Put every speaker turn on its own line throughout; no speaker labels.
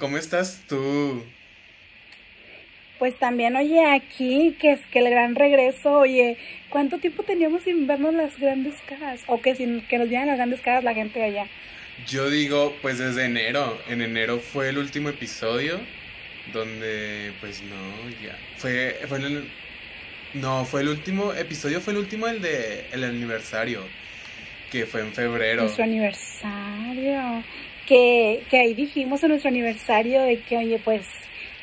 ¿Cómo estás
tú?
Pues también, oye, aquí, que es que el gran regreso, oye, ¿cuánto tiempo teníamos sin vernos las grandes caras? O que sin que nos vieran las grandes caras la gente allá.
Yo digo, pues desde enero. En enero fue el último episodio donde, pues no, ya. Fue, fue el, no, fue el último episodio, fue el último, el de el aniversario, que fue en febrero.
Nuestro aniversario. Que, que ahí dijimos en nuestro aniversario de que, oye, pues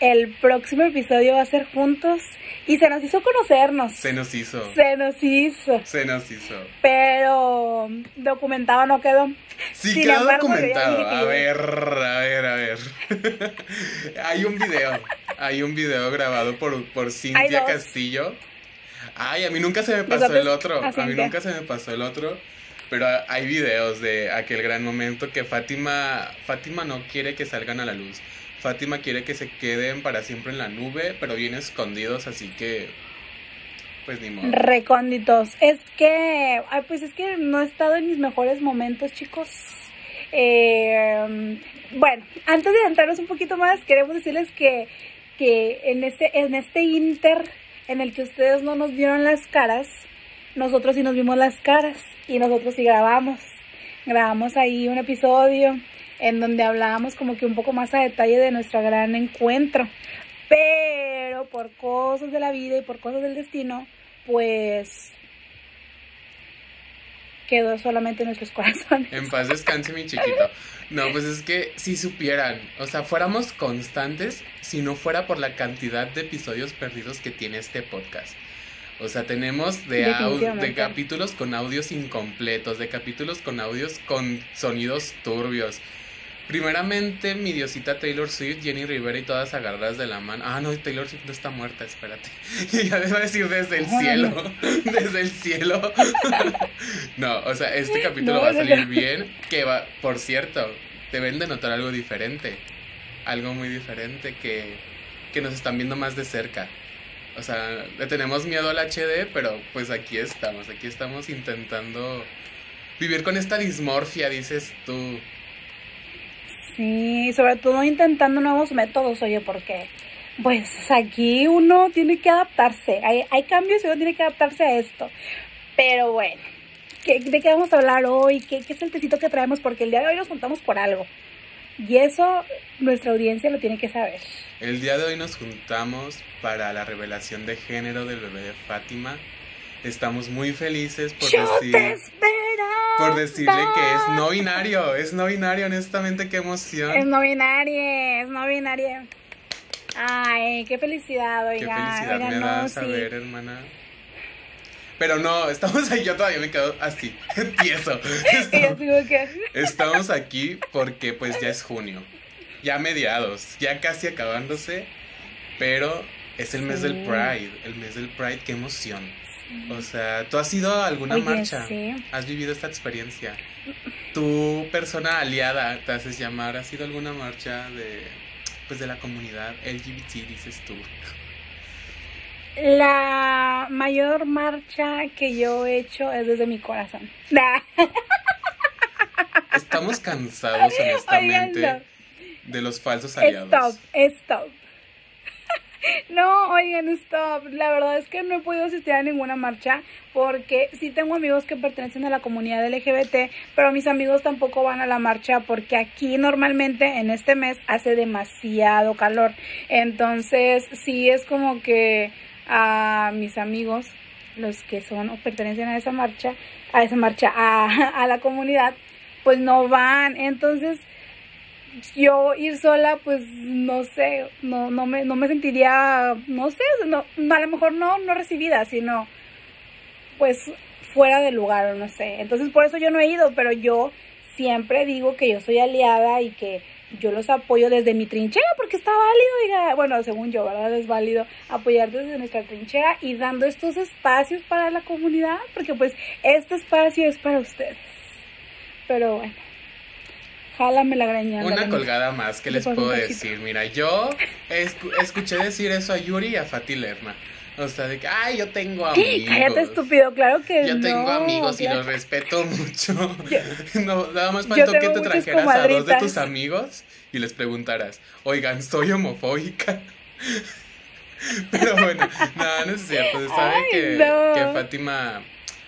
el próximo episodio va a ser juntos y se nos hizo conocernos.
Se nos hizo.
Se nos hizo.
Se nos hizo.
Pero documentado no quedó.
Sí quedó documentado. A ver, a ver, a ver. hay un video. Hay un video grabado por, por Cintia Castillo. Ay, a mí nunca se me pasó el otro. A mí nunca se me pasó el otro. Pero hay videos de aquel gran momento que Fátima, Fátima no quiere que salgan a la luz. Fátima quiere que se queden para siempre en la nube, pero bien escondidos, así que pues ni modo.
Recónditos. Es que, ay, pues es que no he estado en mis mejores momentos, chicos. Eh, bueno, antes de entrarnos un poquito más, queremos decirles que, que en este, en este inter en el que ustedes no nos vieron las caras, nosotros sí nos vimos las caras y nosotros sí grabamos. Grabamos ahí un episodio en donde hablábamos como que un poco más a detalle de nuestro gran encuentro. Pero por cosas de la vida y por cosas del destino, pues quedó solamente en nuestros corazones.
En paz descanse mi chiquito. No, pues es que si supieran, o sea, fuéramos constantes si no fuera por la cantidad de episodios perdidos que tiene este podcast. O sea, tenemos de, de capítulos con audios incompletos, de capítulos con audios con sonidos turbios, Primeramente, mi diosita Taylor Swift, Jenny Rivera y todas agarradas de la mano. Ah, no, Taylor Swift no está muerta, espérate. Y ya debo decir desde el cielo. desde el cielo. no, o sea, este capítulo va a salir bien. Que va, por cierto, deben de notar algo diferente. Algo muy diferente que, que nos están viendo más de cerca. O sea, le tenemos miedo al HD, pero pues aquí estamos. Aquí estamos intentando vivir con esta dismorfia, dices tú.
Sí, sobre todo intentando nuevos métodos, oye, porque pues aquí uno tiene que adaptarse. Hay, hay cambios y uno tiene que adaptarse a esto. Pero bueno, ¿de qué vamos a hablar hoy? ¿Qué, ¿Qué es el tecito que traemos? Porque el día de hoy nos juntamos por algo. Y eso nuestra audiencia lo tiene que saber.
El día de hoy nos juntamos para la revelación de género del bebé de Fátima. Estamos muy felices por decir por decirle que es no binario, es no binario, honestamente, qué emoción.
Es no binario, es no binario. Ay, qué felicidad, oiga.
Qué felicidad me da saber, hermana. Pero no, estamos ahí, yo todavía me quedo así, tieso. Estamos, estamos aquí porque pues ya es junio, ya mediados, ya casi acabándose, pero es el mes del Pride, el mes del Pride, qué emoción. O sea, ¿tú has ido a alguna marcha? Sí. ¿Has vivido esta experiencia? ¿Tu persona aliada, te haces llamar, has ido a alguna marcha de, pues, de la comunidad LGBT, dices tú?
La mayor marcha que yo he hecho es desde mi corazón.
Estamos cansados, honestamente, de los falsos aliados.
Stop, stop. No, oigan, stop. La verdad es que no he podido asistir a ninguna marcha porque sí tengo amigos que pertenecen a la comunidad LGBT, pero mis amigos tampoco van a la marcha porque aquí normalmente en este mes hace demasiado calor. Entonces, sí es como que a mis amigos, los que son o pertenecen a esa marcha, a esa marcha, a, la comunidad, pues no van. Entonces, yo ir sola, pues no sé, no, no, me, no me sentiría, no sé, no, a lo mejor no, no recibida, sino pues fuera del lugar, no sé. Entonces por eso yo no he ido, pero yo siempre digo que yo soy aliada y que yo los apoyo desde mi trinchera porque está válido, bueno, según yo, ¿verdad? Es válido apoyar desde nuestra trinchera y dando estos espacios para la comunidad, porque pues este espacio es para ustedes. Pero bueno. Jálame la greña.
Una colgada más, ¿qué les puedo decir? Mira, yo escuché decir eso a Yuri y a Fati Lerma. O sea, de que, ay, yo tengo amigos.
Cállate, estúpido, claro que
Yo
no.
tengo amigos y los respeto mucho.
Yo-
no, nada más
yo
faltó que te trajeras a dos de tus amigos y les preguntaras, oigan, ¿soy homofóbica? Pero bueno, nada, no es cierto. Se sabe
Ay,
que,
no.
que Fátima,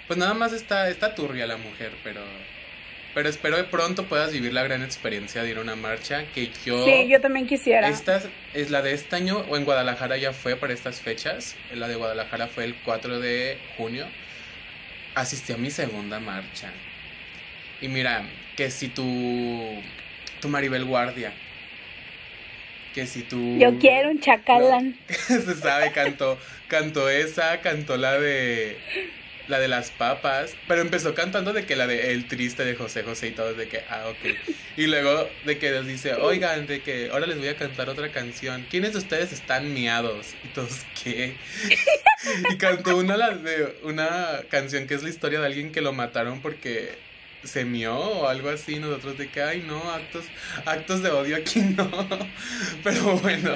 pues nada más está, está turbia la mujer, pero, pero espero que pronto puedas vivir la gran experiencia de ir a una marcha que yo...
Sí, yo también quisiera.
Esta es la de este año, o en Guadalajara ya fue para estas fechas. La de Guadalajara fue el 4 de junio. Asistí a mi segunda marcha. Y mira, que si tu, tu Maribel Guardia, que si tu...
Yo quiero un chacalán.
Se sabe, cantó, cantó esa, cantó la de... La de las papas, pero empezó cantando de que la de El Triste de José José y todo, de que, ah, ok. Y luego de que les dice, oigan, de que ahora les voy a cantar otra canción. ¿Quiénes de ustedes están miados? Y todos, ¿qué? y cantó una, la de, una canción que es la historia de alguien que lo mataron porque se mió o algo así. Nosotros de que, ay, no, actos, actos de odio aquí no. Pero bueno,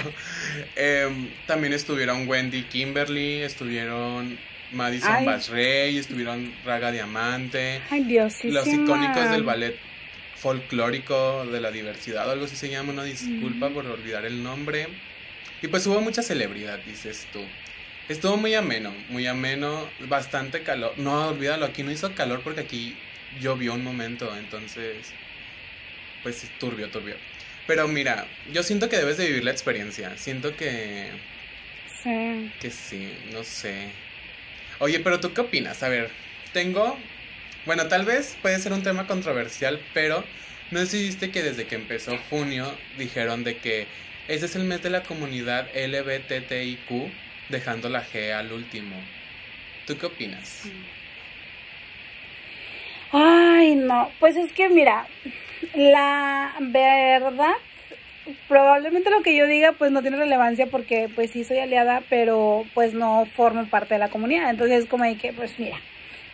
em, también estuvieron Wendy Kimberly, estuvieron Madison. Basrey, estuvieron Raga Diamante
Ay, Diosísima.
los icónicos del ballet folclórico de la diversidad, o algo así se llama, una disculpa por olvidar el nombre. Y pues hubo mucha celebridad, dices tú. Estuvo muy ameno, muy ameno, bastante calor. No, olvídalo, aquí no hizo calor porque aquí llovió un momento, entonces, pues turbio, turbio. Pero mira, yo siento que debes de vivir la experiencia. Siento que,
Sí.
que sí, no sé. Oye, pero tú qué opinas? A ver, tengo, bueno, tal vez puede ser un tema controversial, pero no sé si viste que desde que empezó junio dijeron de que ese es el mes de la comunidad LBTTIQ, dejando la G al último. ¿Tú qué opinas?
Ay, no. Pues es que mira, la verdad, probablemente lo que yo diga pues no tiene relevancia porque pues sí soy aliada, pero pues no formo parte de la comunidad. Entonces es como de que pues mira,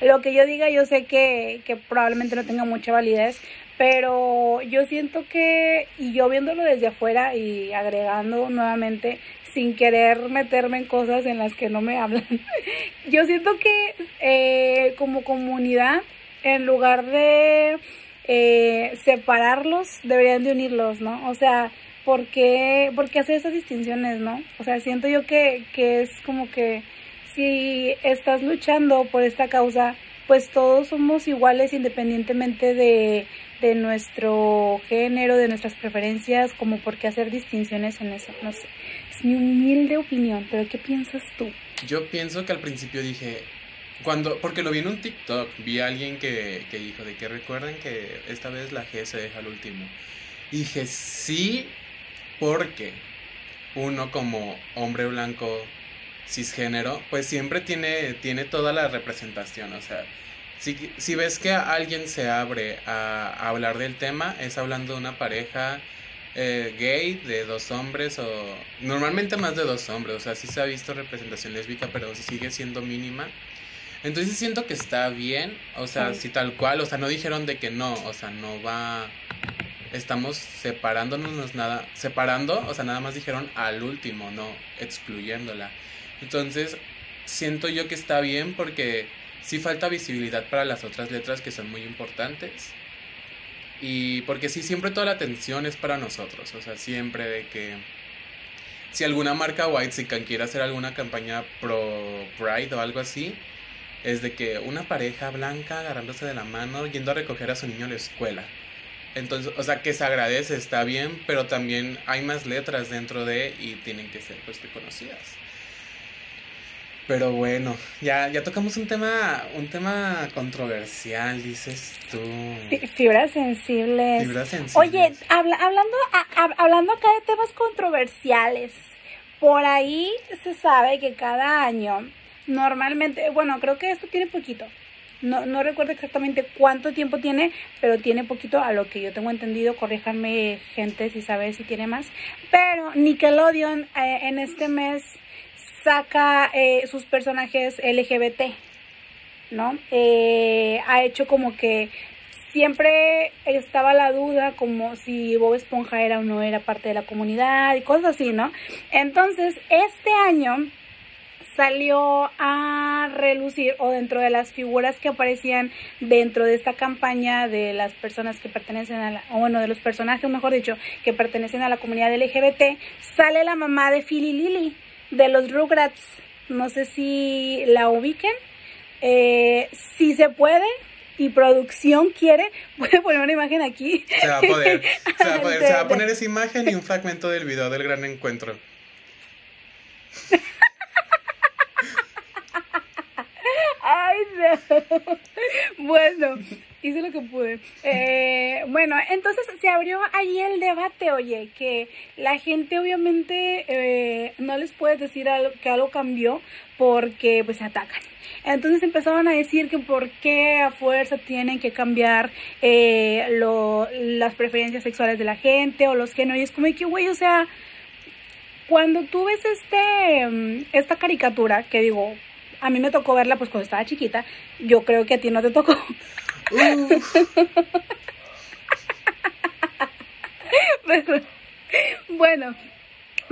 lo que yo diga yo sé que, que probablemente no tenga mucha validez, pero yo siento que, y yo viéndolo desde afuera y agregando nuevamente, sin querer meterme en cosas en las que no me hablan, yo siento que eh, como comunidad, en lugar de eh, separarlos, deberían de unirlos, ¿no? O sea, ¿por qué, por qué hacer esas distinciones, no? O sea, siento yo que, que es como que si estás luchando por esta causa, pues todos somos iguales independientemente de, de nuestro género, de nuestras preferencias, como por qué hacer distinciones en eso, no sé. Es mi humilde opinión, pero ¿qué piensas tú?
Yo pienso que al principio dije, cuando, porque lo vi en un TikTok, vi a alguien que, que dijo de que recuerden que esta vez la G se deja al último. Dije, sí, porque uno como hombre blanco cisgénero, pues siempre tiene, tiene toda la representación, o sea, si, si ves que alguien se abre a, a hablar del tema, es hablando de una pareja eh, gay de dos hombres o normalmente más de dos hombres, o sea, sí se ha visto representación lésbica, pero sigue siendo mínima. Entonces siento que está bien, o sea,
Sí.
si tal cual, o sea, no dijeron de que no, o sea, no va, estamos separándonos nada, separando, o sea, nada más dijeron al último, no excluyéndola. Entonces, siento yo que está bien porque sí falta visibilidad para las otras letras que son muy importantes. Y porque sí, siempre toda la atención es para nosotros, o sea, siempre de que si alguna marca White quiere hacer alguna campaña pro Pride o algo así, es de que una pareja blanca agarrándose de la mano yendo a recoger a su niño a la escuela. Entonces, o sea, que se agradece, está bien, pero también hay más letras dentro de y tienen que ser pues reconocidas. Pero bueno, ya, ya tocamos un tema, un tema controversial, dices tú.
Fi- Fibras sensibles.
Fibras sensibles.
Oye, habla- hablando, a- a- hablando acá de temas controversiales, por ahí se sabe que cada año, normalmente, bueno, creo que esto tiene poquito. No, no recuerdo exactamente cuánto tiempo tiene, pero tiene poquito a lo que yo tengo entendido. Corríjanme, gente, si sabe si tiene más. Pero Nickelodeon eh, en este mes saca eh, sus personajes LGBT, ¿no? Eh, ha hecho como que siempre estaba la duda como si Bob Esponja era o no era parte de la comunidad y cosas así, ¿no? Entonces, este año salió a relucir o dentro de las figuras que aparecían dentro de esta campaña de las personas que pertenecen a la, o bueno, de los personajes, mejor dicho, que pertenecen a la comunidad LGBT, sale la mamá de Philly Lily, de los Rugrats. No sé si la ubiquen. Eh, si se puede, y producción quiere, puede poner una imagen aquí.
Se va a poder, se va a, poder, se va a poner esa imagen y un fragmento del video del gran encuentro.
Ay, no. Bueno, hice lo que pude. Eh, bueno, entonces se abrió ahí el debate, oye, que la gente obviamente eh, no les puedes decir que algo cambió porque pues se atacan. Entonces empezaron a decir que por qué a fuerza tienen que cambiar eh, lo, las preferencias sexuales de la gente o los no. Y es como que, güey, o sea, cuando tú ves este, mm, esta caricatura, que digo, a mí me tocó verla pues cuando estaba chiquita, yo creo que a ti no te tocó. bueno,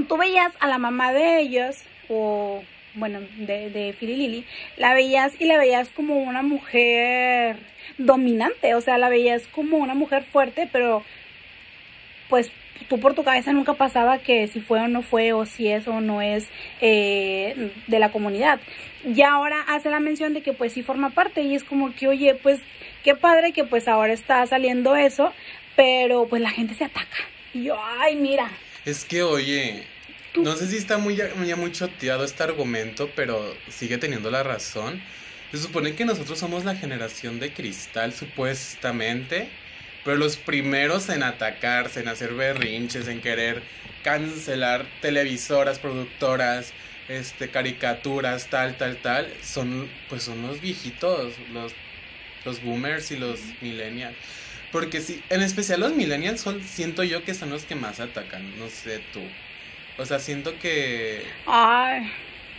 tú veías a la mamá de ellos, o bueno, de, de Lily, la veías y la veías como una mujer dominante, o sea, la veías como una mujer fuerte, pero pues tú por tu cabeza nunca pasaba que si fue o no fue o si es o no es eh, de la comunidad. Y ahora hace la mención de que pues sí forma parte y es como que, oye, pues qué padre que pues ahora está saliendo eso, pero pues la gente se ataca. Y yo, ay, mira.
Es que, oye, no sé si está muy, muy, muy choteado este argumento, pero sigue teniendo la razón. Se supone que nosotros somos la generación de cristal, supuestamente pero los primeros en atacarse, en hacer berrinches, en querer cancelar televisoras, productoras, este, caricaturas, tal, tal, tal, son, pues son los viejitos, los, los boomers y los millennials. Porque sí, en especial los millennials son, siento yo que son los que más atacan, no sé tú. O sea, siento que...
Ay.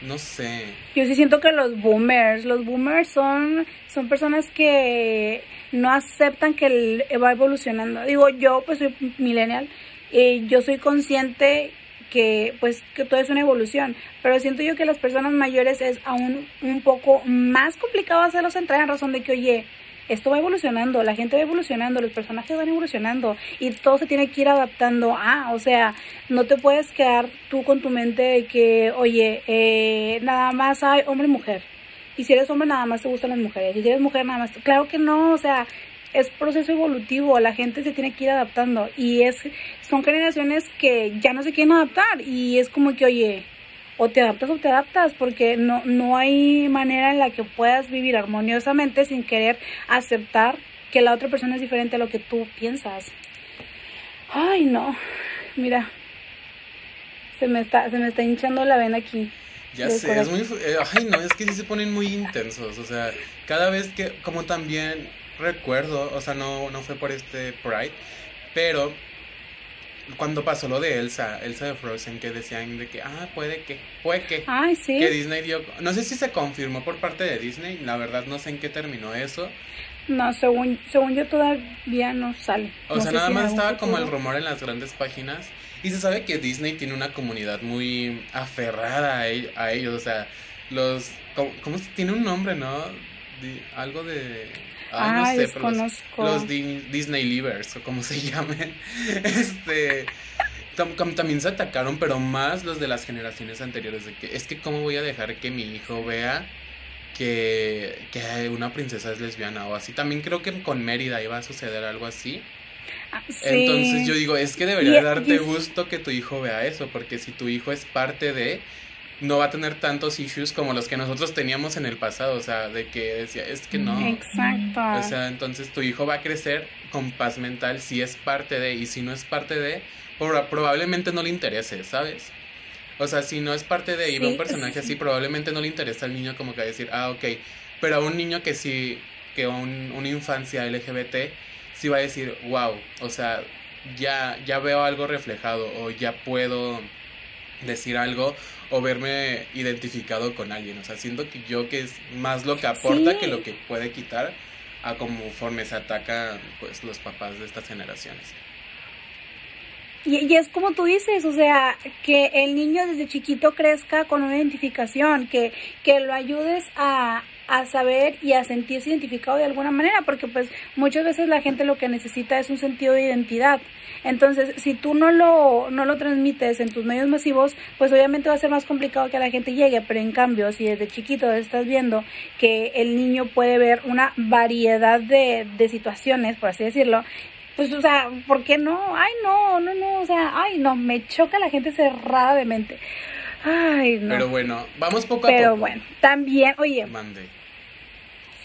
No sé.
Yo sí siento que los boomers, los boomers son, son personas que no aceptan que va evolucionando. Digo, yo pues soy millennial y yo soy consciente que pues que todo es una evolución, pero siento yo que las personas mayores es aún un poco más complicado hacerlos entrar en razón de que, oye, esto va evolucionando, la gente va evolucionando, los personajes van evolucionando y todo se tiene que ir adaptando a, o sea, no te puedes quedar tú con tu mente de que, oye, eh, nada más hay hombre y mujer. Y si eres hombre, nada más te gustan las mujeres. Y si eres mujer, nada más. Claro que no, o sea, es proceso evolutivo, la gente se tiene que ir adaptando. Y es son generaciones que ya no se quieren adaptar. Y es como que, oye, o te adaptas o te adaptas, porque no, no hay manera en la que puedas vivir armoniosamente sin querer aceptar que la otra persona es diferente a lo que tú piensas. Ay, no. Mira. Se me está, se me está hinchando la vena aquí.
Ya sé, es muy... Eh, ay, no, es que sí se ponen muy intensos. O sea, cada vez que... Como también recuerdo, o sea, no, no fue por este Pride, pero cuando pasó lo de Elsa, Elsa de Frozen, que decían de que, ah, puede que, puede que,
Ay, sí.
que Disney dio, no sé si se confirmó por parte de Disney, la verdad no sé en qué terminó eso.
No, según, según yo todavía no sale.
O sea, nada más estaba como el rumor en las grandes páginas y se sabe que Disney tiene una comunidad muy aferrada a, ellos, o sea, los, ¿cómo, cómo tiene un nombre, no? algo de
Ay, no sé,
los, Disney Livers o como se llamen. Este también se atacaron, pero más los de las generaciones anteriores de que es que cómo voy a dejar que mi hijo vea que, que una princesa es lesbiana o así. También creo que con Mérida iba a suceder algo así.
Ah,
Entonces yo digo, es que debería darte gusto que tu hijo vea eso, porque si tu hijo es parte de, no va a tener tantos issues como los que nosotros teníamos en el pasado, o sea, de que decía, es que no.
Exacto.
O sea, entonces tu hijo va a crecer con paz mental si es parte de, y si no es parte de, probablemente no le interese, ¿sabes? O sea, si no es parte de y un personaje así, probablemente no le interesa al niño como que decir, ah, ok, pero a un niño que sí, que un, una infancia LGBT, sí va a decir, wow, o sea, ya, ya veo algo reflejado o ya puedo decir algo o verme identificado con alguien. O sea, siento que yo que es más lo que aporta que lo que puede quitar a conforme se atacan pues los papás de estas generaciones.
y, es como tú dices, o sea, que el niño desde chiquito crezca con una identificación, que, que lo ayudes a, a saber y a sentirse identificado de alguna manera, porque pues muchas veces la gente lo que necesita es un sentido de identidad. Entonces, si tú no lo, no lo transmites en tus medios masivos, pues obviamente va a ser más complicado que la gente llegue, pero en cambio, si desde chiquito estás viendo que el niño puede ver una variedad de, de situaciones, por así decirlo, pues, o sea, ¿por qué no? Ay, no, no, no, o sea, ay, no, me choca la gente cerrada de mente. Ay, no.
Pero bueno, vamos poco a poco.
Pero bueno, también, oye.
Mande.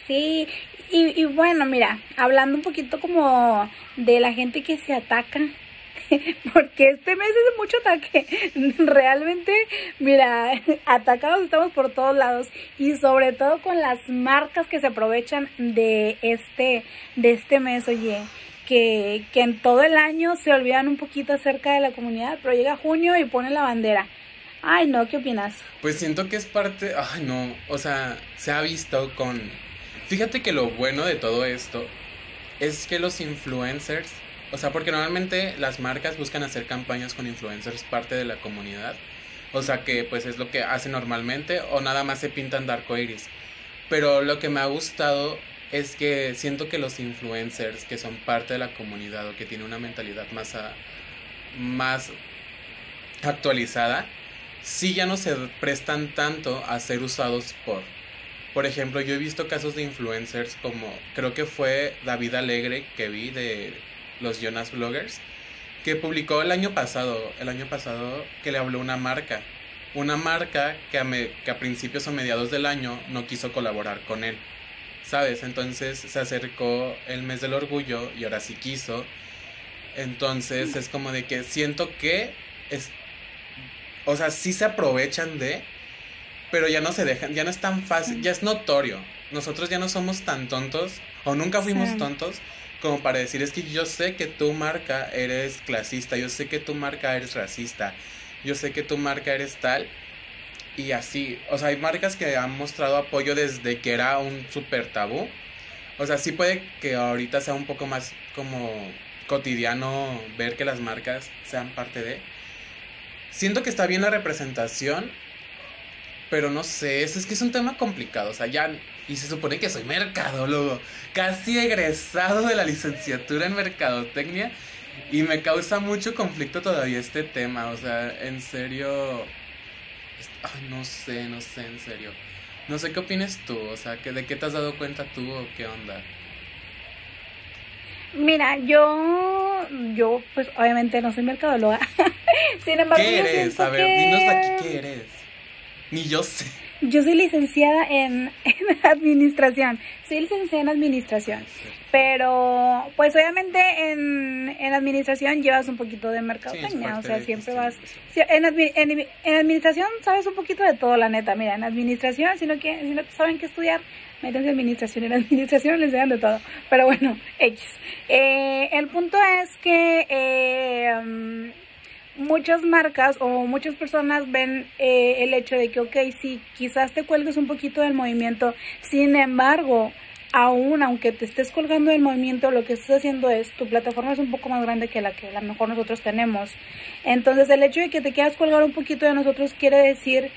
Sí, y, y bueno, mira, hablando un poquito como de la gente que se ataca, porque este mes es mucho ataque. Realmente, mira, atacados estamos por todos lados y sobre todo con las marcas que se aprovechan de este de este mes, oye que, que en todo el año se olvidan un poquito acerca de la comunidad, pero llega junio y ponen la bandera. Ay, no, ¿qué opinas?
Pues siento que es parte, ay, no, o sea, se ha visto con... Fíjate que lo bueno de todo esto es que los influencers, o sea, porque normalmente las marcas buscan hacer campañas con influencers parte de la comunidad, o sea que pues es lo que hacen normalmente, o nada más se pintan de iris. Pero lo que me ha gustado es que siento que los influencers que son parte de la comunidad o que tienen una mentalidad más, más actualizada, sí ya no se prestan tanto a ser usados por. Por ejemplo, yo he visto casos de influencers como creo que fue David Alegre que vi de los Jonas Bloggers, que publicó el año pasado, el año pasado que le habló una marca. Una marca que a, que a principios o mediados del año no quiso colaborar con él ¿sabes? Entonces se acercó el mes del orgullo y ahora sí quiso. Entonces es como de que siento que es, o sea, sí se aprovechan de, pero ya no se dejan, ya no es tan fácil, ya es notorio. Nosotros ya no somos tan tontos, o nunca fuimos tontos, como para decir, es que yo sé que tu marca eres clasista, yo sé que tu marca eres racista, yo sé que tu marca eres tal, y así, o sea, hay marcas que han mostrado apoyo desde que era un súper tabú. O sea, sí puede que ahorita sea un poco más como cotidiano ver que las marcas sean parte de. Siento que está bien la representación, pero no sé, es, es que es un tema complicado, o sea, ya, y se supone que soy mercadólogo, casi egresado de la licenciatura en mercadotecnia, y me causa mucho conflicto todavía este tema, o sea, en serio, Ay, no sé, no sé, en serio. No sé qué opinas tú, o sea, que ¿de qué te has dado cuenta tú o qué onda?
Mira, yo, yo, pues obviamente no soy mercadóloga. Sin embargo,
¿Qué eres? A ver, dinos aquí qué eres. Ni yo sé.
Yo soy licenciada en, administración. Soy licenciada en administración. Pero, pues obviamente en, en administración llevas un poquito de mercadotecnia. o sea, siempre vas. En, en, en, administración sabes un poquito de todo, la neta. Mira, en administración, si no, que, si no saben qué estudiar, métanse en administración. En administración les enseñan de todo. Pero bueno, X. Eh, el punto es que. Eh, muchas marcas o muchas personas ven eh, el hecho de que, ok, sí, quizás te cuelgues un poquito del movimiento, sin embargo, aún aunque te estés colgando del movimiento, lo que estás haciendo es, tu plataforma es un poco más grande que la que a lo mejor nosotros tenemos. Entonces, el hecho de que te quieras colgar un poquito de nosotros quiere decir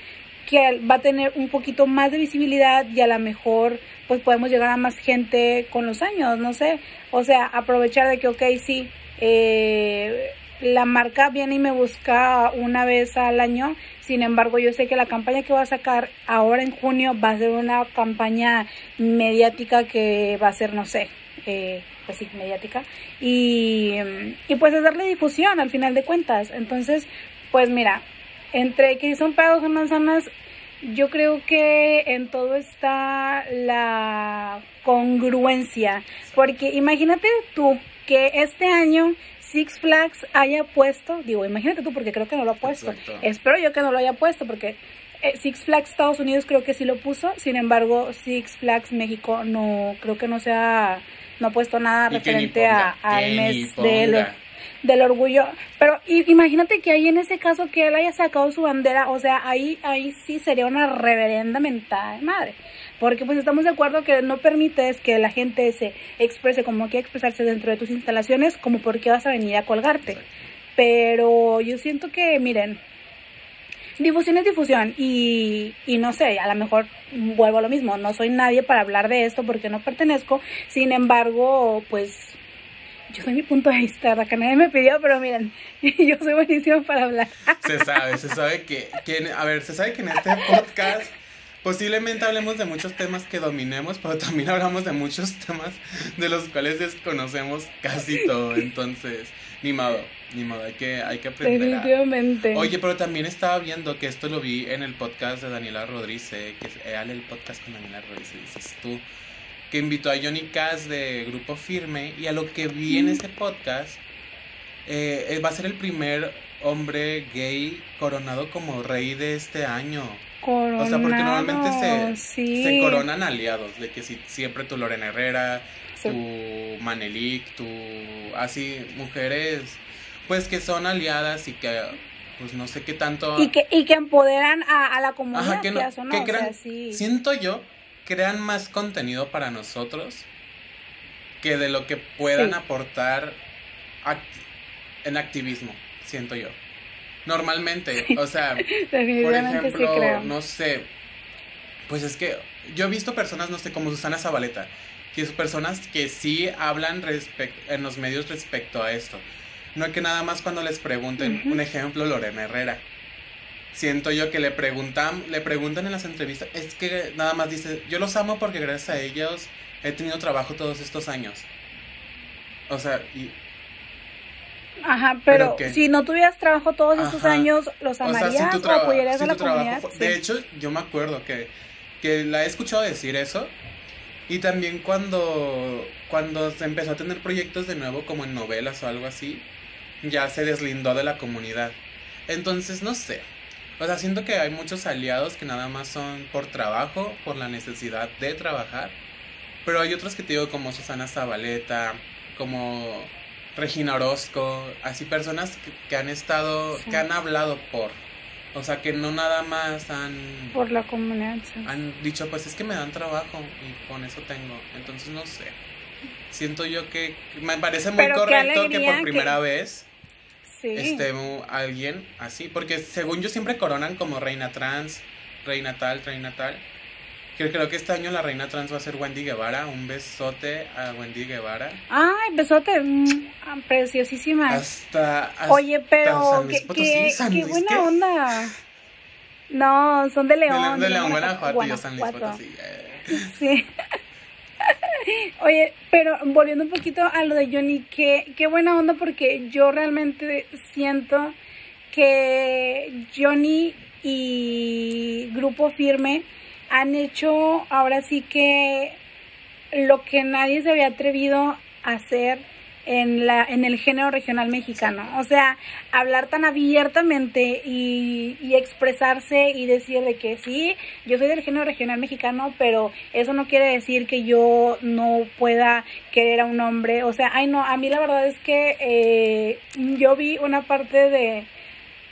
que va a tener un poquito más de visibilidad y a lo mejor pues podemos llegar a más gente con los años, no sé. O sea, aprovechar de que, ok, sí, eh, la marca viene y me busca una vez al año. Sin embargo, yo sé que la campaña que va a sacar ahora en junio va a ser una campaña mediática que va a ser, no sé, eh, pues sí, mediática. Y, y pues es darle difusión al final de cuentas. Entonces, pues mira, entre que son pedos o manzanas, yo creo que en todo está la congruencia. Porque imagínate tú que este año Six Flags haya puesto, digo, imagínate tú porque creo que no lo ha puesto. Espero yo que no lo haya puesto porque eh, Six Flags Estados Unidos creo que sí lo puso, sin embargo Six Flags México no, creo que no se ha, no ha puesto nada referente al mes del, del orgullo. Pero imagínate que ahí en ese caso que él haya sacado su bandera, o sea, ahí, ahí sí sería una reverenda mentada de madre. Porque pues estamos de acuerdo que no permites que la gente se exprese como quiere expresarse dentro de tus instalaciones, como por qué vas a venir a colgarte. pero yo siento que, miren, difusión es difusión y, y no sé, a lo mejor vuelvo a lo mismo, no soy nadie para hablar de esto porque no pertenezco, sin embargo, pues yo soy mi punto de vista, la que nadie me pidió, pero miren, yo soy buenísimo para hablar.
Se sabe, se sabe que, que, a ver, se sabe que en este podcast posiblemente hablemos de muchos temas que dominemos, pero también hablamos de muchos temas de los cuales desconocemos casi todo, entonces, ni modo, ni modo, hay que, hay que aprender.
Definitivamente.
Oye, pero también estaba viendo que esto lo vi en el podcast de Daniela Rodríguez, que es el podcast con Daniela Rodríguez, dices tú, que invitó a Johnny Cass de Grupo Firme, y a lo que vi en ese podcast, eh, va a ser el primer hombre gay coronado como rey de este año.
Coronado,
O sea, porque normalmente se,
sí.
se coronan aliados, de que si siempre tu Lorena Herrera,
Sí.
tu Manelik, tu así mujeres pues que son aliadas y que pues no sé qué tanto
Y que, y que empoderan a, a la comunidad,
Ajá, que no,
quieras o no,
que
o sea,
crean,
sí.
siento yo, crean más contenido para nosotros que de lo que puedan
Sí.
aportar act- en activismo, siento yo. Normalmente, o sea, por ejemplo,
sí
no sé, pues es que yo he visto personas, no sé, como Susana Zabaleta, que son personas que sí hablan en los medios respecto a esto. No que nada más cuando les pregunten, un ejemplo, Lorena Herrera. Siento yo que le preguntan, le preguntan en las entrevistas, es que nada más dice, yo los amo porque gracias a ellos he tenido trabajo todos estos años. O sea, y,
Ajá,
¿Pero
pero, si no tuvieras trabajo todos estos
Ajá.
años, ¿los
O sea,
amarías
si tu
o apoyarías
si
a la comunidad?
fue-
Sí.
De hecho, yo me acuerdo que, que la he escuchado decir eso. Y también cuando, cuando se empezó a tener proyectos de nuevo, como en novelas o algo así, ya se deslindó de la comunidad. Entonces, no sé. O sea, siento que hay muchos aliados que nada más son por trabajo, por la necesidad de trabajar. Pero hay otros que te digo, como Susana Zabaleta, como Regina Orozco, así personas que, que han estado,
Sí.
que han hablado por. O sea, que no nada más han,
Por la comunidad, sí.
han dicho, pues es que me dan trabajo y con eso tengo. Entonces, no sé. Siento yo que me parece muy
Pero
correcto que por primera
que-
vez
Sí.
mu- alguien así. Porque según yo siempre coronan como reina trans, reina tal, reina tal. Creo que este año la reina trans va a ser Wendy Guevara. Un besote a Wendy Guevara.
Ay, besote, mm, ah, preciosísima.
Hasta, hasta
Oye, pero qué, qué, buena onda. No, son de
De,
León.
de León, Guanajuato, y yo San Luis
Guanajuato.
Potosí. eh.
Sí. Oye, pero volviendo un poquito a lo de Johnny, qué, qué buena onda porque yo realmente siento que Johnny y Grupo Firme han hecho ahora sí que lo que nadie se había atrevido a hacer en la en el género regional mexicano. O sea, hablar tan abiertamente y, expresarse y decir de que sí, yo soy del género regional mexicano, pero eso no quiere decir que yo no pueda querer a un hombre. O sea, ay no, a mí la verdad es que eh, yo vi una parte de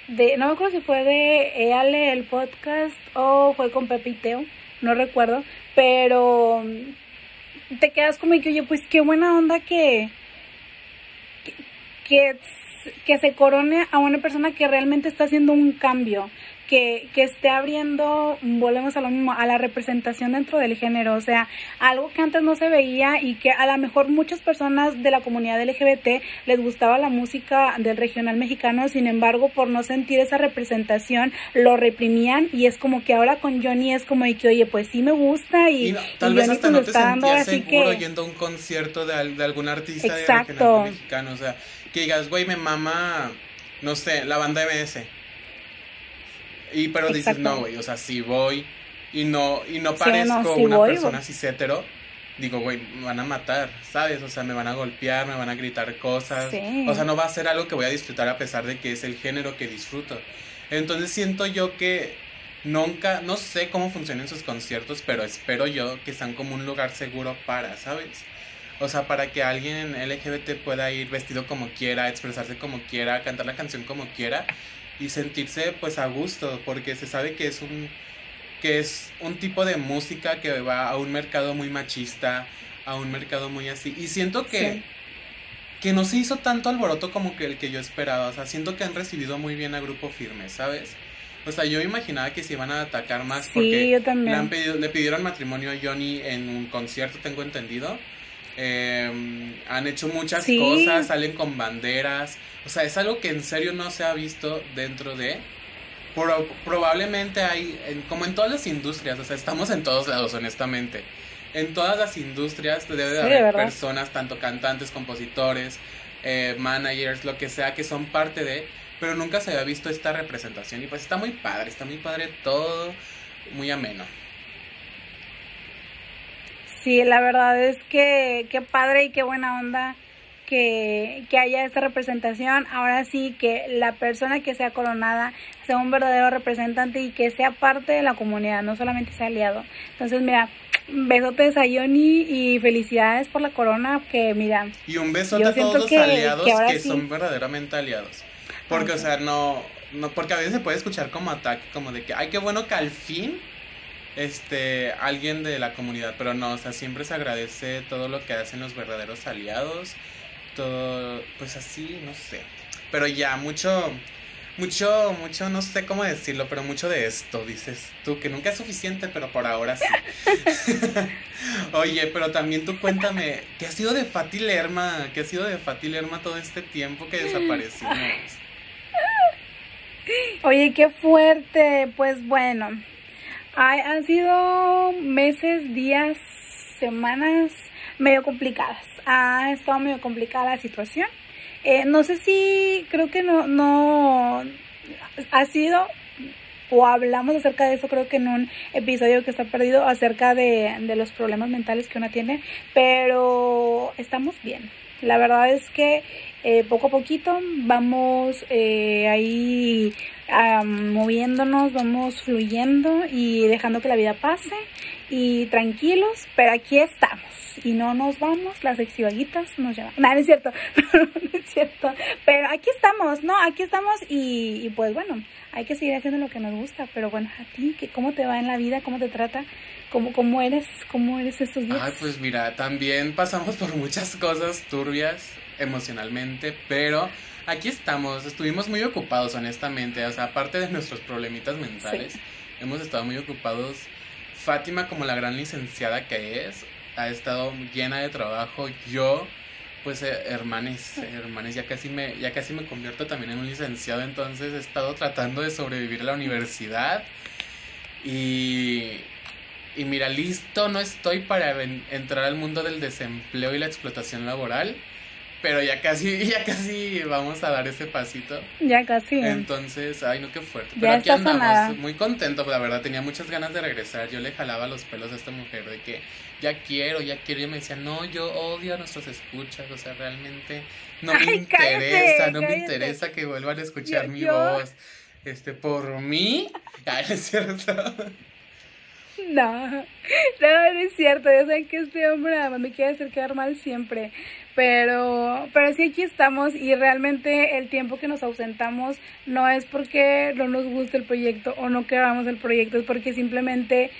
de, no me acuerdo si fue de Ale el podcast o fue con Pepe y Teo, no recuerdo, pero te quedas como que, oye, pues qué buena onda que, que, que se corone a una persona que realmente está haciendo un cambio, que, que esté abriendo, volvemos a lo mismo, a la representación dentro del género, o sea, algo que antes no se veía y que a lo mejor muchas personas de la comunidad LGBT les gustaba la música del regional mexicano, sin embargo, por no sentir esa representación, lo reprimían y es como que ahora con Johnny es como de que, oye, pues sí me gusta y,
Y no, tal
y
vez
Johnny
hasta
pues
no te
está dando así
seguro
que...
yendo a un concierto de, al- de algún artista de regional mexicano. O sea, que digas, güey, me mama, no sé, la banda MS. Y pero dices, no, güey, o sea, si voy y no, y no
Sí,
parezco
no,
una
voy,
persona
güey.
cis hetero, digo, güey, me van a matar, ¿sabes? O sea, me van a golpear, me van a gritar cosas.
Sí.
O sea, no va a ser algo que voy a disfrutar a pesar de que es el género que disfruto. Entonces siento yo que nunca, no sé cómo funcionan sus conciertos, pero espero yo que sean como un lugar seguro para, ¿sabes? O sea, para que alguien LGBT pueda ir vestido como quiera, expresarse como quiera, cantar la canción como quiera y sentirse pues a gusto, porque se sabe que es un que es un tipo de música que va a un mercado muy machista, a un mercado muy así. Y siento que
Sí.
que no se hizo tanto alboroto como que el que yo esperaba. O sea, siento que han recibido muy bien a Grupo Firme, ¿sabes? O sea, yo imaginaba que se iban a atacar más porque
yo también.
Le, han pedido, le pidieron matrimonio a Johnny en un concierto, tengo entendido. Em, han hecho muchas cosas, salen con banderas. O sea, es algo que en serio no se ha visto dentro de... probablemente hay, como en todas las industrias, o sea, estamos en todos lados, honestamente. En todas las industrias debe de haber personas, tanto cantantes, compositores, eh, managers, lo que sea, que son parte de pero nunca se había visto esta representación y pues está muy padre, está muy padre todo, muy ameno.
Sí, la verdad es que qué padre y qué buena onda que, que haya esta representación. Ahora sí que la persona que sea coronada sea un verdadero representante y que sea parte de la comunidad, no solamente sea aliado. Entonces, mira, besotes a Johnny y felicidades por la corona que mira.
Y un besote a todos los aliados que, son verdaderamente aliados. Porque, o sea, no, no, porque a veces se puede escuchar como ataque, como de que, ay, qué bueno que al fin, este, alguien de la comunidad, pero no, o sea, siempre se agradece todo lo que hacen los verdaderos aliados, todo, pues así, no sé. Pero ya, mucho, mucho, mucho, no sé cómo decirlo, pero mucho de esto, dices tú, que nunca es suficiente, pero por ahora sí. Oye, pero también tú cuéntame, ¿qué ha sido de Fati Lerma? ¿Qué ha sido de Fati Lerma todo este tiempo que desaparecimos?
Oye, qué fuerte. Pues bueno, han sido meses, días, semanas medio complicadas. Ha estado medio complicada la situación. Eh, no sé si creo que no, no ha sido o hablamos acerca de eso creo que en un episodio que está perdido acerca de los problemas mentales que uno tiene, pero estamos bien. La verdad es que eh, poco a poquito vamos eh, ahí moviéndonos, vamos fluyendo y dejando que la vida pase y tranquilos, pero aquí estamos y no nos vamos, las exivaguitas nos llevan. No, no es cierto, no es cierto, pero aquí estamos, ¿no? Aquí estamos y, pues bueno, hay que seguir haciendo lo que nos gusta, pero bueno, a ti, ¿cómo te va en la vida? ¿Cómo te trata? ¿Cómo, cómo eres? ¿Cómo eres estos días?
Ay, pues mira, también pasamos por muchas cosas turbias emocionalmente, pero aquí estamos, estuvimos muy ocupados honestamente, o sea, aparte de nuestros problemitas mentales, hemos estado muy ocupados. Fátima como la gran licenciada que es, ha estado llena de trabajo. Yo, pues eh, hermanes, hermanes, ya casi me ya casi me convierto también en un licenciado, entonces he estado tratando de sobrevivir a la universidad y y mira, listo, no estoy para entrar al mundo del desempleo y la explotación laboral pero ya casi, ya casi vamos a dar ese pasito.
Ya casi.
Entonces, ay, no, qué fuerte. pero aquí andamos, muy contento, la verdad, tenía muchas ganas de regresar. Yo le jalaba los pelos a esta mujer de que ya quiero, ya quiero. Y me decía, no, yo odio a nuestros escuchas, o sea, realmente no me interesa, no me interesa que vuelvan a escuchar mi voz. Este, por mí, ay, es cierto.
No, no, no es cierto. Ya saben que este hombre me quiere hacer quedar mal siempre. Pero, pero sí aquí estamos y realmente el tiempo que nos ausentamos no es porque no nos guste el proyecto o no queramos el proyecto, es porque simplemente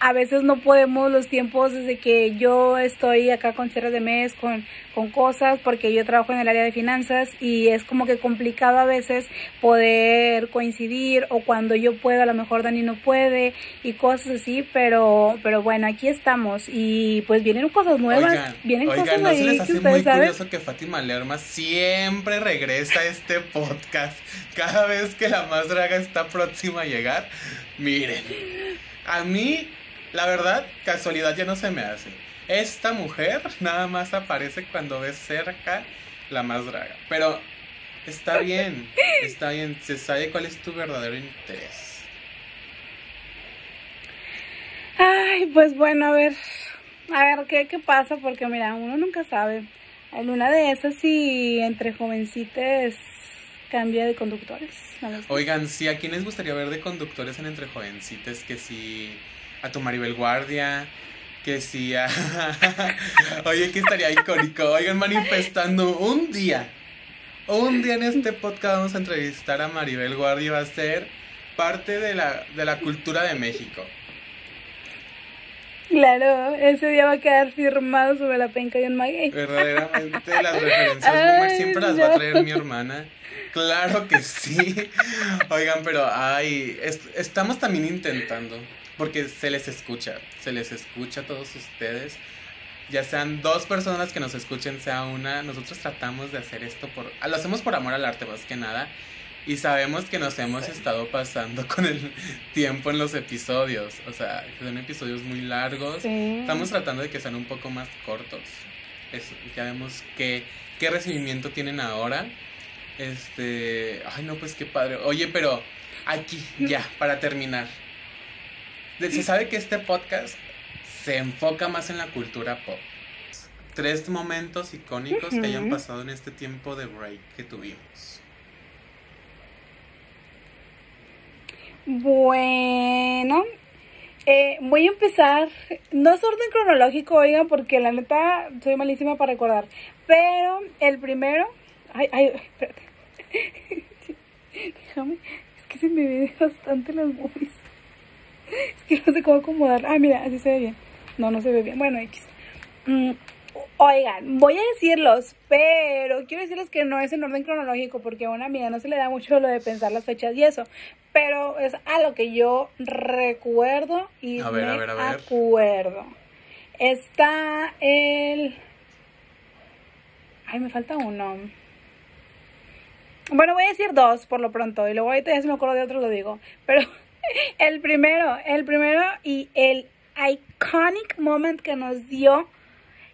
a veces no podemos los tiempos desde que yo estoy acá con cierre de mes, con, con cosas, porque yo trabajo en el área de finanzas y es como que complicado a veces poder coincidir o cuando yo puedo a lo mejor Dani no puede y cosas así, pero, pero bueno, aquí estamos y pues vienen cosas nuevas, vienen cosas
¿no se les hace muy curioso que Fátima Lerma siempre regresa a este podcast cada vez que la más draga está próxima a llegar. Miren, a mí la verdad, casualidad ya no se me hace. Esta mujer nada más aparece cuando ves cerca la más draga. Pero está bien, está bien. Se sabe cuál es tu verdadero interés.
Ay, pues bueno, a ver. A ver, ¿qué, qué pasa? Porque mira, uno nunca sabe. En una de esas, si entre jovencitas cambia de conductores.
Oigan, sí, ¿a quién les gustaría ver de conductores en entre jovencitas? Que si a tu Maribel Guardia, que sí, oye, que estaría icónico, oigan, manifestando un día, un día en este podcast vamos a entrevistar a Maribel Guardia, va a ser parte de la, de la cultura de México.
Claro, ese día va a quedar firmado sobre la penca de un maguey.
Verdaderamente las referencias siempre las va a traer mi hermana. Claro que sí. Oigan, pero ay, estamos también intentando, porque se les escucha, se les escucha a todos ustedes. Ya sean dos personas que nos escuchen, sea una, nosotros tratamos de hacer esto por, lo hacemos por amor al arte más que nada. Y sabemos que nos hemos estado pasando con el tiempo en los episodios. O sea, son episodios muy largos. Estamos tratando de que sean un poco más cortos. ya vemos qué, qué recibimiento tienen ahora. Este. Ay, no, pues qué padre. Oye, pero aquí, ya, para terminar. Se sabe que este podcast se enfoca más en la cultura pop. Tres momentos icónicos que hayan pasado en este tiempo de break que tuvimos.
Bueno, eh, voy a empezar, no es orden cronológico, oigan, porque la neta soy malísima para recordar, pero el primero, ay, ay, espérate, déjame, es que se me ve bastante las movies, es que no sé cómo acomodar, ah, mira, así se ve bien, no, no se ve bien, bueno, X. Mm, Oigan, voy a decirlos, pero quiero decirles que no es en orden cronológico porque a una amiga no se le da mucho lo de pensar las fechas y eso, pero es a lo que yo recuerdo y me acuerdo. Está el... Ay, me falta uno. Bueno, voy a decir dos por lo pronto y luego ahorita ya se me acuerdo de otro lo digo. Pero el primero, el primero y el iconic moment que nos dio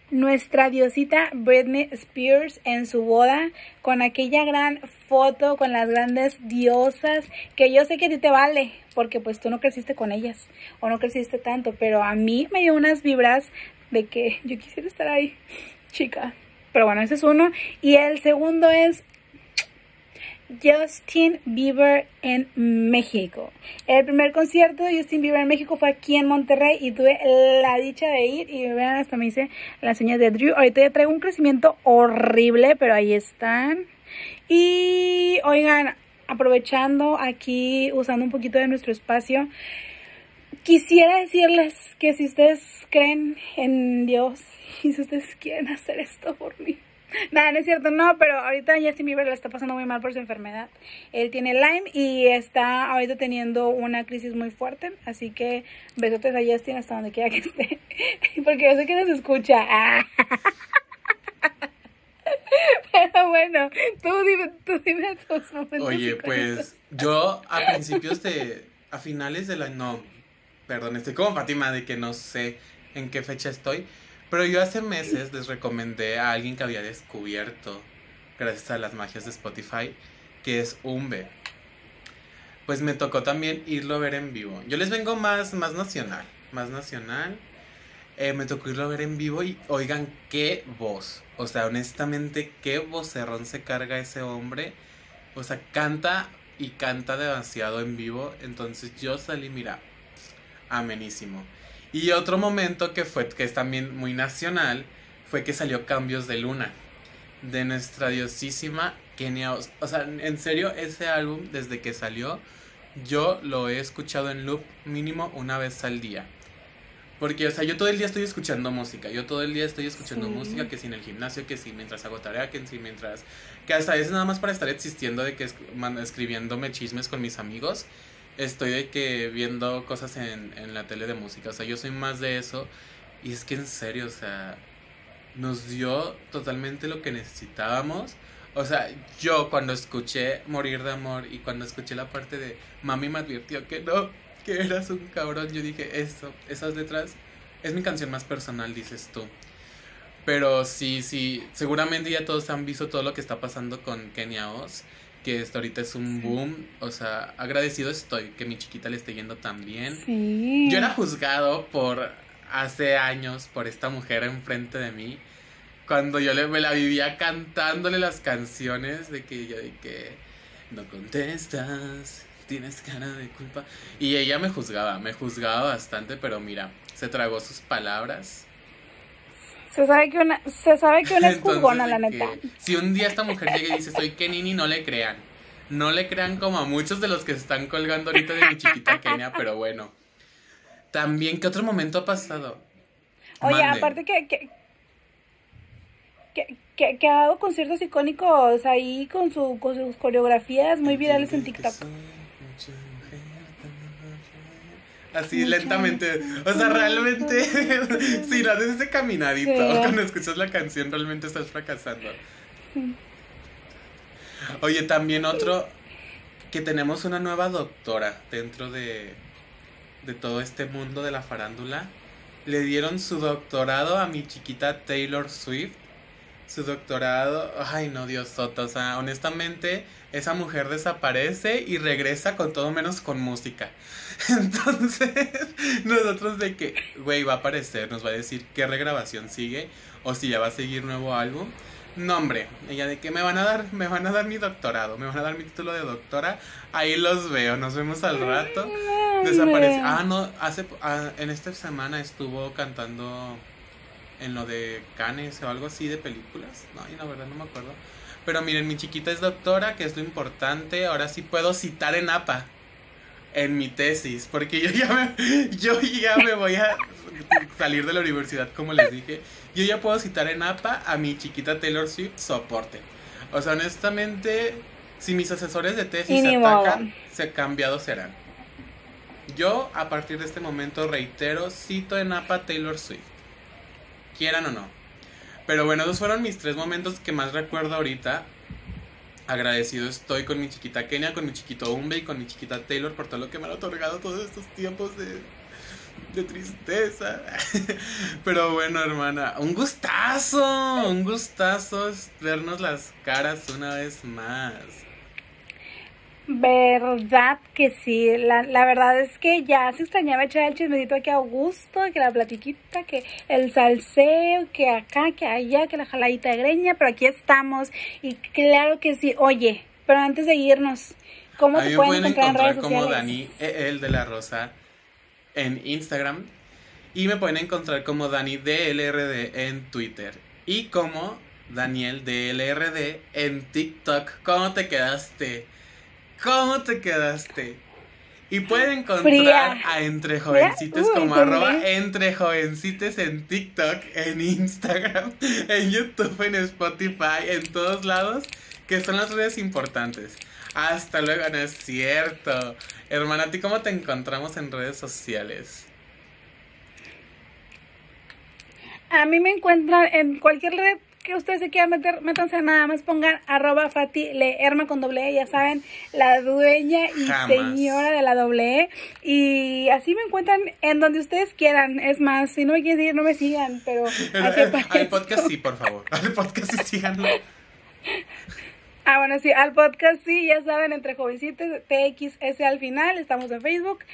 nuestra diosita Britney Spears en su boda con aquella gran foto con las grandes diosas que yo sé que a ti te vale porque pues tú no creciste con ellas o no creciste tanto pero a mí me dio unas vibras de que yo quisiera estar ahí chica. Pero bueno ese es uno. Y el segundo es Justin Bieber en México. El primer concierto de Justin Bieber en México fue aquí en Monterrey y tuve la dicha de ir y vean, hasta me hice las señas de Drew. Ahorita ya traigo un crecimiento horrible, pero ahí están. Y oigan, aprovechando aquí, usando un poquito de nuestro espacio, quisiera decirles que si ustedes creen en Dios y si ustedes quieren hacer esto por mí, Nada, no es cierto, no, pero ahorita Justin Bieber le está pasando muy mal por su enfermedad. Él tiene Lyme y está ahorita teniendo una crisis muy fuerte, así que besotes a Justin hasta donde quiera que esté, porque yo sé que nos escucha. Pero bueno, tú dime, tú dime tus momentos.
Oye, pues yo a principios de, a finales de la, no, perdón, estoy como Fátima de que no sé en qué fecha estoy, pero yo hace meses les recomendé a alguien que había descubierto, gracias a las magias de Spotify, que es Umbe. Pues me tocó también irlo a ver en vivo. Yo les vengo más, más nacional, más nacional. Eh, me tocó irlo a ver en vivo y oigan qué voz. O sea, honestamente, qué vocerrón se carga ese hombre. O sea, canta y canta demasiado en vivo. Entonces yo salí, mira, amenísimo. Y otro momento que fue, que es también muy nacional, fue que salió Cambios de Luna, de nuestra diosísima Kenia. O sea, en serio, ese álbum, desde que salió, yo lo he escuchado en loop mínimo una vez al día. Porque, o sea, yo todo el día estoy escuchando música. Yo todo el día estoy escuchando música, que si en el gimnasio, que si mientras hago tarea, que si mientras... Que hasta veces nada más para estar existiendo de que escribiéndome chismes con mis amigos estoy de que viendo cosas en, en la tele de música. O sea, yo soy más de eso. Y es que en serio, o sea, nos dio totalmente lo que necesitábamos. O sea, yo cuando escuché Morir de Amor y cuando escuché la parte de Mami me advirtió que no, que eras un cabrón, yo dije, eso, esas letras, es mi canción más personal, dices tú. Pero sí, sí, seguramente ya todos han visto todo lo que está pasando con Kenia Oz que esto ahorita es un boom. O sea, agradecido estoy que mi chiquita le esté yendo tan bien. Sí. Yo era juzgado por hace años por esta mujer enfrente de mí. Cuando yo le, me la vivía cantándole las canciones de que yo de que no contestas, tienes cara de culpa. Y ella me juzgaba, me juzgaba bastante, pero mira, se tragó sus palabras
se sabe que una, se sabe que una es juzgona, la neta.
Si un día esta mujer llega y dice, soy Kenini, no le crean. No le crean como a muchos de los que se están colgando ahorita de mi chiquita Kenia, pero bueno. También, ¿qué otro momento ha pasado?
Oye, aparte que, que, que, que, ha dado conciertos icónicos ahí con, su, con sus coreografías muy virales en TikTok.
Así lentamente. O sea, realmente, si no haces ese caminadito cuando escuchas la canción, realmente estás fracasando. Oye, también otro, que tenemos una nueva doctora dentro de, de todo este mundo de la farándula. Le dieron su doctorado a mi chiquita Taylor Swift su doctorado. Ay, no, Dios soto. O sea, honestamente, esa mujer desaparece y regresa con todo menos con música. Entonces, nosotros de que, güey, va a aparecer, nos va a decir qué regrabación sigue o si ya va a seguir nuevo álbum. No, hombre, ella de que me van a dar, me van a dar mi doctorado, me van a dar mi título de doctora. Ahí los veo, nos vemos al rato. Desaparece. Ah, no, hace, ah, en esta semana estuvo cantando en lo de Canes o algo así de películas. No, y la verdad no me acuerdo. Pero miren, mi chiquita es doctora, que es lo importante. Ahora sí puedo citar en APA en mi tesis, porque yo ya me, yo ya me voy a salir de la universidad, como les dije. Yo ya puedo citar en APA a mi chiquita Taylor Swift soporte. O sea, honestamente, si mis asesores de tesis se atacan, se cambiados serán. Yo, a partir de este momento, reitero, cito en APA Taylor Swift quieran o no. Pero bueno, esos fueron mis tres momentos que más recuerdo ahorita. Agradecido estoy con mi chiquita Kenia, con mi chiquito Umbe y con mi chiquita Taylor por todo lo que me han otorgado todos estos tiempos de, de tristeza. Pero bueno, hermana, un gustazo, un gustazo vernos las caras una vez más.
Verdad que sí, la, la verdad es que ya se extrañaba echar el chismecito aquí a Augusto, que la platiquita, que el salseo, que acá, que allá, que la jaladita de greña, pero aquí estamos. Y claro que sí, oye, pero antes de irnos, ¿cómo te pueden, encontrar, en redes
como Dani, e, el de la Rosa, en Instagram. Y me pueden encontrar como Dani DLRD en Twitter. Y como Daniel DLRD en TikTok. ¿Cómo te quedaste? ¿Cómo te quedaste? Y pueden encontrar a Entre Jovencitos como arroba Entre Jovencitos en TikTok, en Instagram, en YouTube, en Spotify, en todos lados, que son las redes importantes. Hasta luego, no es cierto. Hermana, ¿a ti cómo te encontramos en redes sociales?
A mí me encuentran en cualquier red que ustedes se quieran meter, métanse nada más, pongan arroba Fati Leerma con doble E, ya saben, la dueña y señora de la doble E. Y así me encuentran en donde ustedes quieran. Es más, si no me quieren seguir, no me sigan, pero...
al podcast sí, por favor. Al podcast sí, síganlo.
Ah, bueno, sí, al podcast sí, ya saben, entre jovencitos, TXS al final, estamos en Facebook,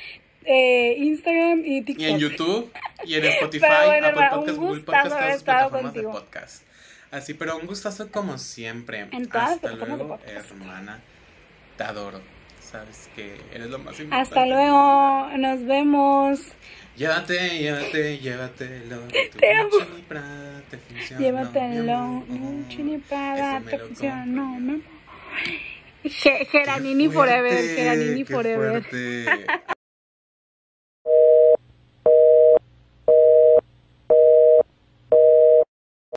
eh, Instagram y TikTok.
Y en YouTube, y en Spotify, bueno, Apple Podcast, Google Podcast, todas las plataformas de podcast. Así, pero un gustazo como siempre. En Hasta luego, hermana. Te adoro. Sabes que eres lo más importante.
Hasta luego. Nos vemos.
Llévate, llévate, llévatelo.
Te amo. Te funcionó, llévatelo. Chini Prada te funcionó. Geranini forever. Geranini forever.